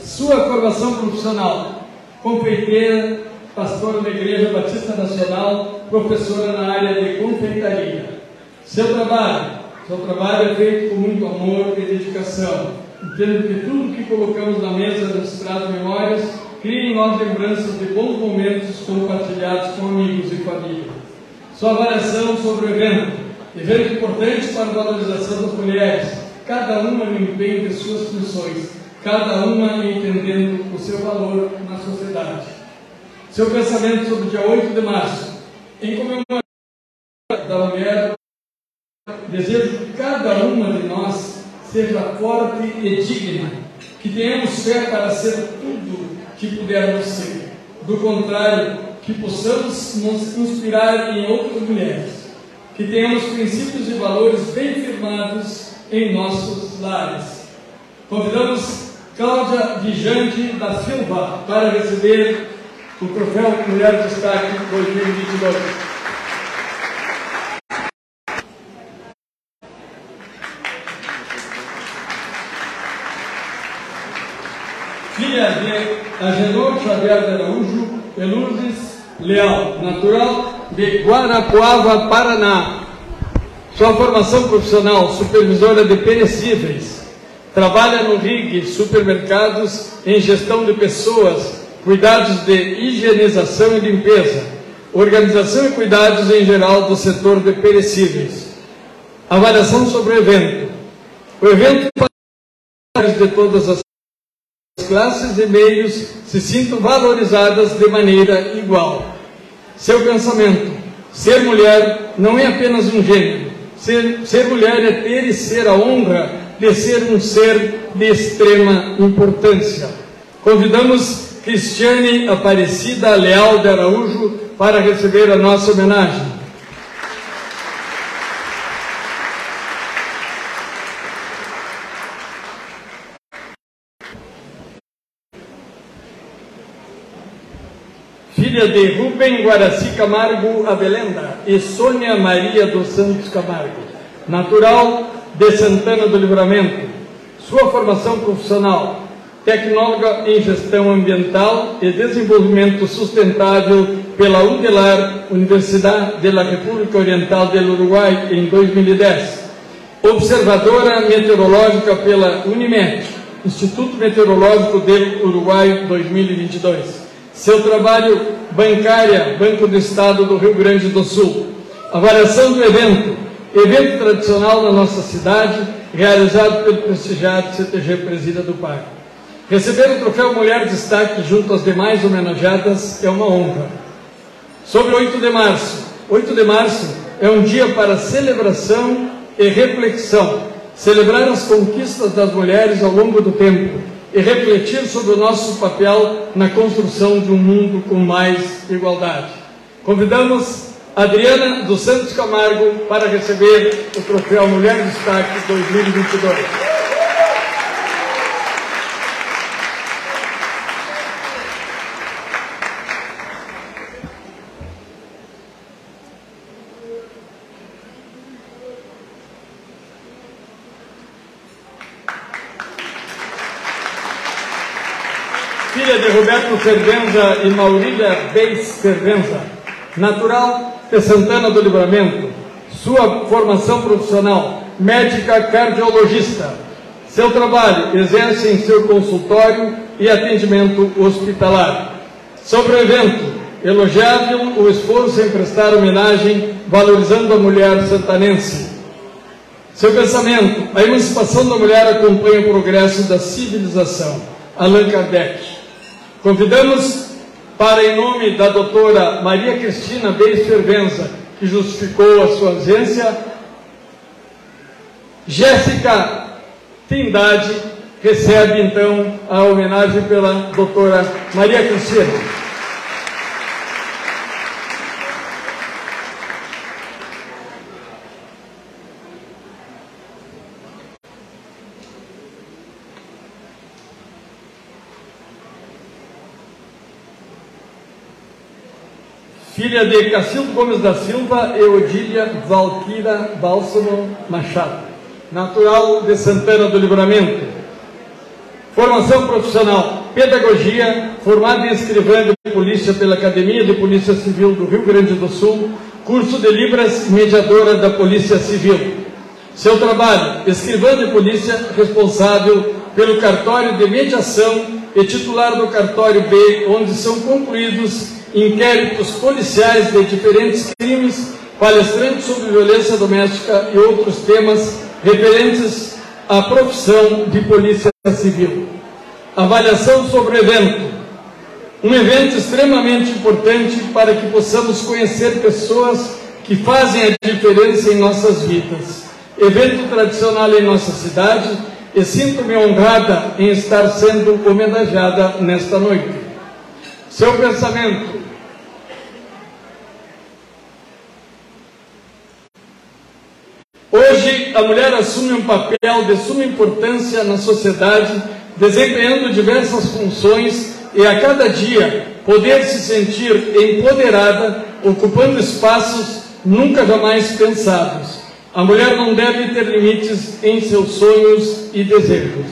sua formação profissional, confeiteira, pastora da Igreja Batista Nacional, professora na área de confeitaria. Seu trabalho, seu trabalho é feito com muito amor e dedicação, entendo que tudo que colocamos na mesa nos traz memórias, cria em nós lembranças de bons momentos compartilhados com amigos e família. Sua avaliação sobre o evento, evento importante para a valorização das mulheres, cada uma no empenho de suas funções, cada uma entendendo o seu valor na sociedade. Seu pensamento sobre o dia 8 de março, em comemoração Desejo que cada uma de nós seja forte e digna, que tenhamos fé para ser tudo que pudermos ser. Do contrário, que possamos nos inspirar em outras mulheres, que tenhamos princípios e valores bem firmados em nossos lares. Convidamos Cláudia Vijante da Silva para receber o troféu Mulher Destaque 2022. Filha de Agenor Xavier de Araújo Peluzes Leal, natural de Guarapuava, Paraná. Sua formação profissional, supervisora de perecíveis. Trabalha no RIG, supermercados, em gestão de pessoas, cuidados de higienização e limpeza, organização e cuidados em geral do setor de perecíveis. Avaliação sobre o evento. O evento de todas as classes e meios se sintam valorizadas de maneira igual. Seu pensamento: ser mulher não é apenas um gênero. Ser, ser mulher é ter e ser a honra de ser um ser de extrema importância. Convidamos Cristiane Aparecida Leal de Araújo para receber a nossa homenagem. Filha de Rubem Guaraci Camargo Abelenda e Sônia Maria dos Santos Camargo, natural de Santana do Livramento. Sua formação profissional, tecnóloga em gestão ambiental e desenvolvimento sustentável pela UDELAR, Universidade da República Oriental do Uruguai, em 2010. Observadora meteorológica pela Unimet, Instituto Meteorológico do Uruguai 2022. Seu trabalho bancária, Banco do Estado do Rio Grande do Sul. Avaliação do evento. Evento tradicional da nossa cidade, realizado pelo prestigiado CTG Presida do Parque. Receber o troféu Mulher Destaque junto às demais homenageadas é uma honra. Sobre 8 de março. 8 de março é um dia para celebração e reflexão, celebrar as conquistas das mulheres ao longo do tempo e refletir sobre o nosso papel na construção de um mundo com mais igualdade. Convidamos Adriana dos Santos Camargo para receber o troféu Mulher Destaque 2022. Fervenza e Maurília Beis Fervenza, natural de Santana do Livramento, sua formação profissional, médica cardiologista. Seu trabalho exerce em seu consultório e atendimento hospitalar. Sobre o evento, elogiável o esforço em prestar homenagem valorizando a mulher santanense. Seu pensamento, a emancipação da mulher acompanha o progresso da civilização. Allan Kardec. Convidamos para, em nome da doutora Maria Cristina Beis Fervenza, que justificou a sua ausência, Jéssica Tindade recebe então a homenagem pela doutora Maria Cristina. Filha de Cacildo Gomes da Silva e Odília Valquira Bálsamo Machado, natural de Santana do Livramento. Formação profissional, pedagogia, formada em escrivã de polícia pela Academia de Polícia Civil do Rio Grande do Sul, curso de Libras, mediadora da Polícia Civil. Seu trabalho, escrivã de polícia, responsável pelo cartório de mediação e titular do cartório B, onde são concluídos inquéritos policiais de diferentes crimes, palestrante sobre violência doméstica e outros temas referentes à profissão de polícia civil. Avaliação sobre o evento. Um evento extremamente importante para que possamos conhecer pessoas que fazem a diferença em nossas vidas. Evento tradicional em nossa cidade e sinto-me honrada em estar sendo homenageada nesta noite. Seu pensamento Hoje, a mulher assume um papel de suma importância na sociedade, desempenhando diversas funções e a cada dia poder se sentir empoderada, ocupando espaços nunca jamais pensados. A mulher não deve ter limites em seus sonhos e desejos.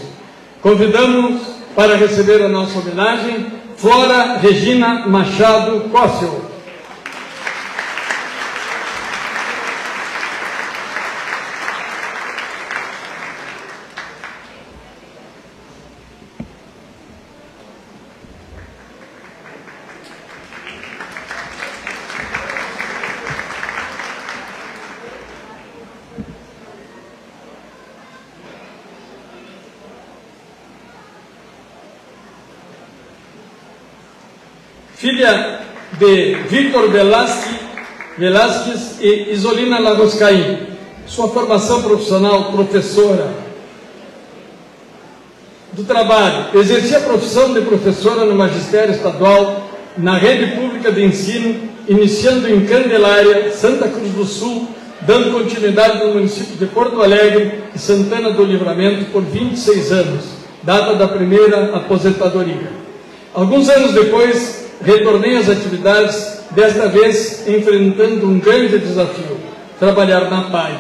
Convidamos para receber a nossa homenagem Flora Regina Machado Cóssio. filha de Victor Velasquez e Isolina Lagoscaim. Sua formação profissional, professora do trabalho, exercia a profissão de professora no magistério estadual na rede pública de ensino, iniciando em Candelária, Santa Cruz do Sul, dando continuidade no município de Porto Alegre e Santana do Livramento por 26 anos, data da primeira aposentadoria. Alguns anos depois, retornei às atividades, desta vez enfrentando um grande desafio: trabalhar na PAI,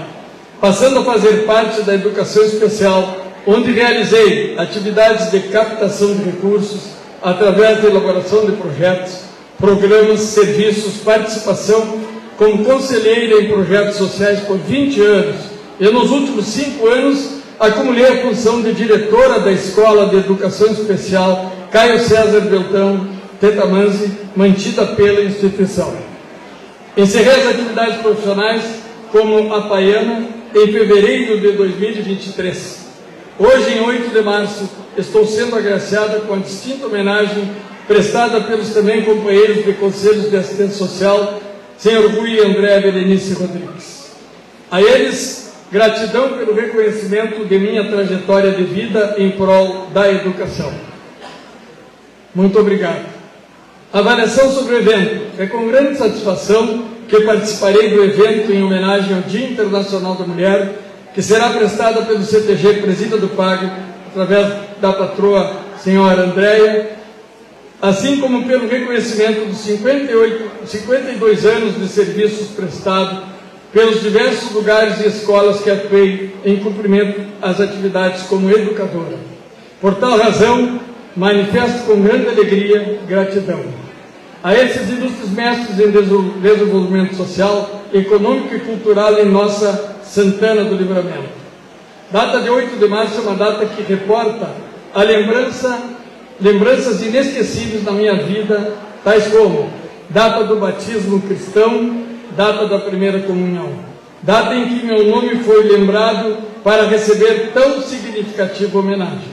passando a fazer parte da educação especial, onde realizei atividades de captação de recursos através da elaboração de projetos, programas, serviços, participação como conselheira em projetos sociais por 20 anos. E nos últimos cinco anos acumulei a função de diretora da Escola de Educação Especial Caio César Beltrão Tetamanzi, mantida pela instituição. Encerrei as atividades profissionais como apaiana em fevereiro de 2023. Hoje, em 8 de março, estou sendo agraciada com a distinta homenagem prestada pelos também companheiros de conselhos de assistência social, senhor Rui André Berenice Rodrigues. A eles, gratidão pelo reconhecimento de minha trajetória de vida em prol da educação. Muito obrigado. Avaliação sobre o evento. É com grande satisfação que participarei do evento em homenagem ao Dia Internacional da Mulher, que será prestada pelo CTG Presida do Pago, através da patroa senhora Andréia, assim como pelo reconhecimento dos 58, 52 anos de serviços prestados pelos diversos lugares e escolas que atuei em cumprimento às atividades como educadora. Por tal razão, manifesto com grande alegria gratidão a esses ilustres mestres em desenvolvimento social, econômico e cultural em nossa Santana do Livramento. Data de 8 de março é uma data que reporta a lembrança, lembranças inesquecíveis na minha vida, tais como data do batismo cristão, data da primeira comunhão, data em que meu nome foi lembrado para receber tão significativa homenagem.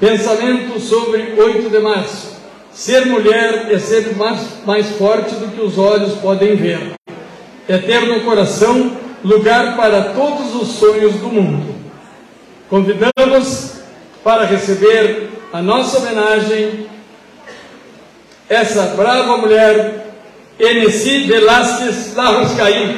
Pensamento sobre 8 de março. Ser mulher é ser mais, mais forte do que os olhos podem ver. É ter no coração lugar para todos os sonhos do mundo. Convidamos para receber a nossa homenagem essa brava mulher, Enesi Velasquez Larroscaí.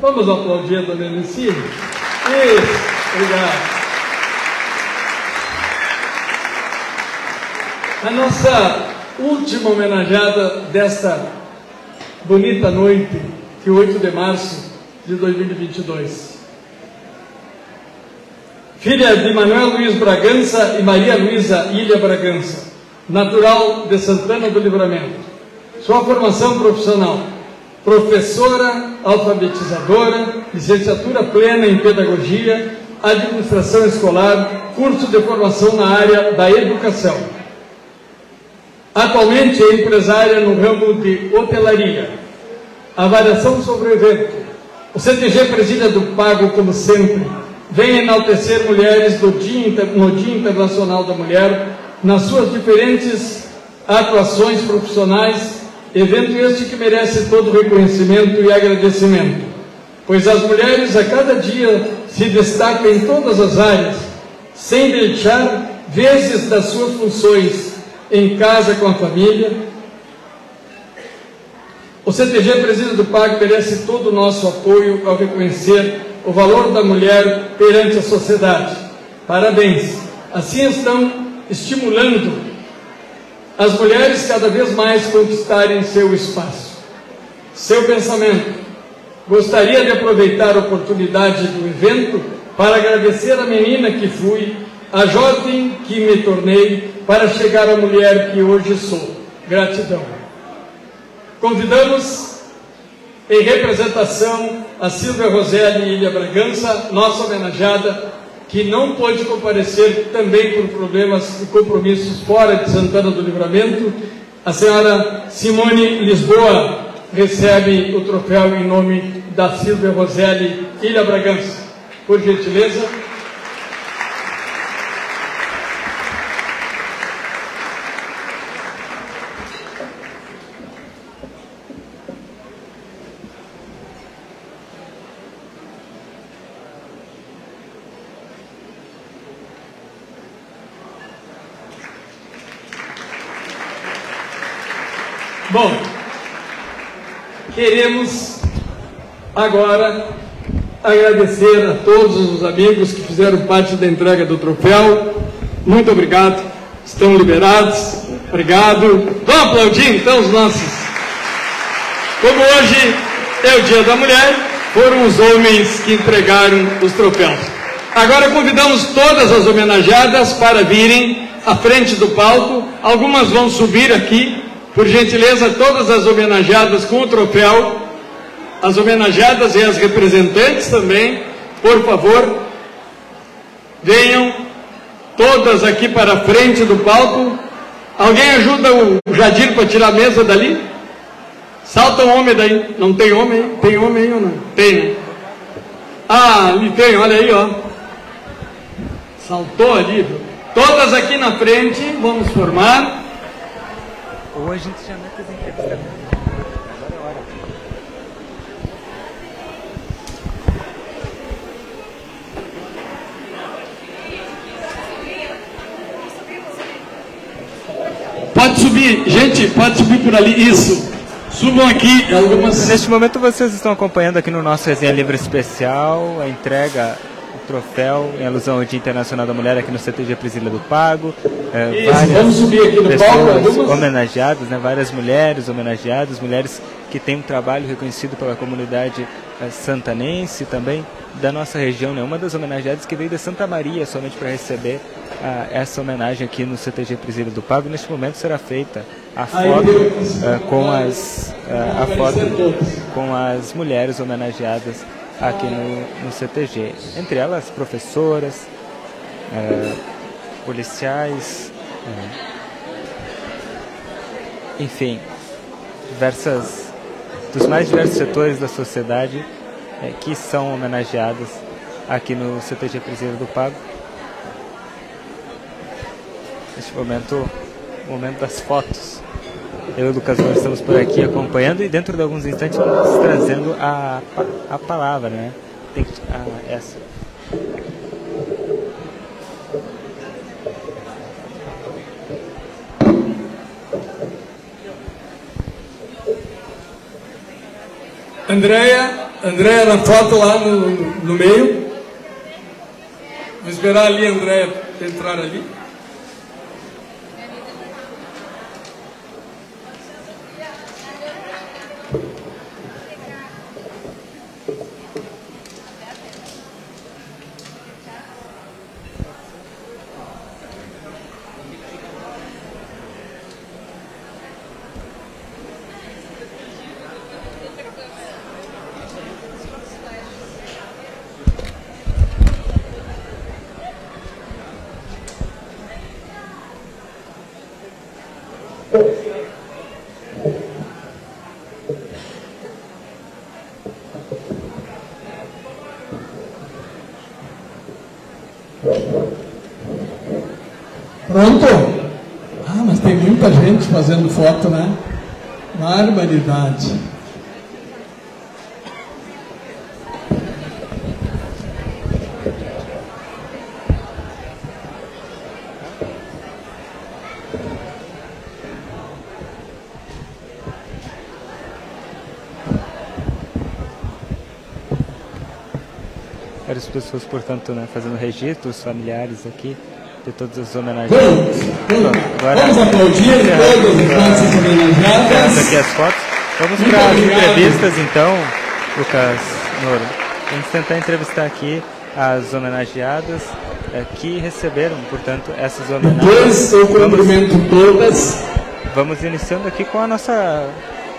Vamos aplaudir a dona Enicine? Isso, obrigado. A nossa última homenageada desta bonita noite, que 8 de março de 2022. Filha de Manuel Luiz Bragança e Maria Luísa Ilha Bragança, natural de Santana do Livramento. Sua formação profissional professora alfabetizadora, licenciatura plena em pedagogia, administração escolar, curso de formação na área da educação. Atualmente é empresária no ramo de hotelaria. Avaliação sobre o evento. O CTG Presídia do Pago, como sempre, vem enaltecer mulheres dia, no Dia Internacional da Mulher nas suas diferentes atuações profissionais Evento este que merece todo reconhecimento e agradecimento, pois as mulheres a cada dia se destacam em todas as áreas, sem deixar vezes das suas funções em casa com a família. O CTG Presídio do PAG merece todo o nosso apoio ao reconhecer o valor da mulher perante a sociedade. Parabéns! Assim estão estimulando as mulheres cada vez mais conquistarem seu espaço, seu pensamento. Gostaria de aproveitar a oportunidade do evento para agradecer a menina que fui, a jovem que me tornei, para chegar à mulher que hoje sou. Gratidão. Convidamos, em representação, a Silvia Roselli Ilha Bragança, nossa homenageada, que não pôde comparecer também por problemas e compromissos fora de Santana do Livramento, a senhora Simone Lisboa recebe o troféu em nome da Silvia Roselli Ilha Bragança. Por gentileza. Bom, queremos agora agradecer a todos os amigos que fizeram parte da entrega do troféu. Muito obrigado. Estão liberados. Obrigado. Vamos aplaudir então os nossos. Como hoje é o Dia da Mulher, foram os homens que entregaram os troféus. Agora convidamos todas as homenageadas para virem à frente do palco. Algumas vão subir aqui. Por gentileza, todas as homenageadas com o troféu. As homenageadas e as representantes também, por favor, venham todas aqui para a frente do palco. Alguém ajuda o Jadir para tirar a mesa dali? Salta um homem daí. Não tem homem? Tem homem aí ou não? Tem, né? Ah, ali tem, olha aí, ó. Saltou ali. Todas aqui na frente, vamos formar. Ou a gente já mete as entrevistas. Agora é hora. Pode subir, gente, pode subir por ali. Isso. Subam aqui algumas. Neste momento vocês estão acompanhando aqui no nosso Resenha Livre Especial a entrega troféu em alusão ao Dia Internacional da Mulher aqui no CTG Presília do Pago. É, Isso, vamos subir aqui no palco, pessoas algumas- homenageadas, né, várias mulheres homenageadas, mulheres que têm um trabalho reconhecido pela comunidade eh, santanense também da nossa região. Né, uma das homenageadas que veio de Santa Maria somente para receber ah, essa homenagem aqui no CTG Presília do Pago. Neste momento será feita a foto eh, com as eh, a foto com as mulheres homenageadas aqui no, no CTG. Entre elas, professoras, eh, policiais, eh, enfim, diversas, dos mais diversos setores da sociedade eh, que são homenageadas aqui no CTG Cruzeiro do Pago. Neste momento, o momento das fotos. Eu e o Lucas Moura estamos por aqui acompanhando e dentro de alguns instantes vamos trazendo a, a palavra, né? Tem que, ah, essa. Andréia, Andréia na foto lá no, no meio. Vou esperar ali a Andréia entrar ali. Pronto? Ah, mas tem muita gente fazendo foto, né? Barbaridade. Várias pessoas, portanto, né, fazendo registro, os familiares aqui de todas as homenagens. Vamos, vamos, Agora- vamos aplaudir todas as nossas homenageadas. aqui as fotos. Vamos para as entrevistas, então, Lucas Noro. Vamos tentar entrevistar aqui as homenageadas eh, que receberam, portanto, essas homenagens. Depois eu Vamos, cumprimento todas. vamos iniciando aqui com a nossa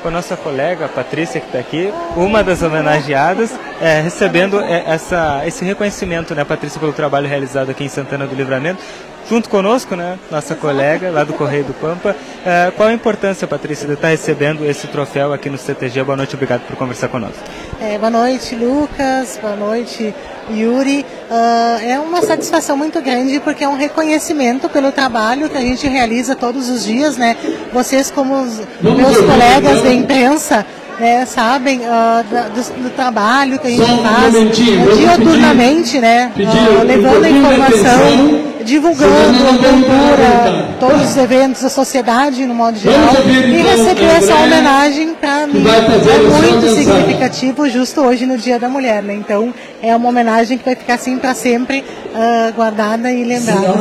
com a nossa colega Patrícia que está aqui, uma das homenageadas, eh, recebendo eh, essa, esse reconhecimento, né, Patrícia, pelo trabalho realizado aqui em Santana do Livramento, junto conosco, né, nossa colega lá do Correio do Pampa. Eh, qual a importância, Patrícia, de estar recebendo esse troféu aqui no CTG? Boa noite, obrigado por conversar conosco. É, boa noite, Lucas. Boa noite, Yuri. Ah, é uma satisfação muito grande porque é um reconhecimento pelo trabalho que a gente realiza todos os dias, né? Vocês, como meus colegas da imprensa, né, sabem ah, da- do, do trabalho que a gente Só um faz momentinho, ah, vamos dioturnamente, né? ah, um levando a informação, divulgando a cultura, voltar. todos os eventos da sociedade no modo geral. E então, receber essa homenagem para mim é a muito significativo justo hoje no Dia da Mulher, né? Então é uma homenagem que vai ficar assim para sempre ah, guardada e lembrada.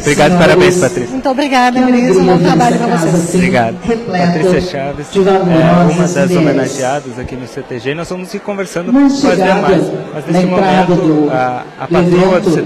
Obrigado, parabéns, Patrícia. Muito obrigada, Denise. Um bom trabalho para vocês. Obrigado. Patrícia Chaves, é, uma das homenageadas aqui no CTG. Nós vamos ir conversando com as demais. Mas nesse momento, a, a patroa do CTG.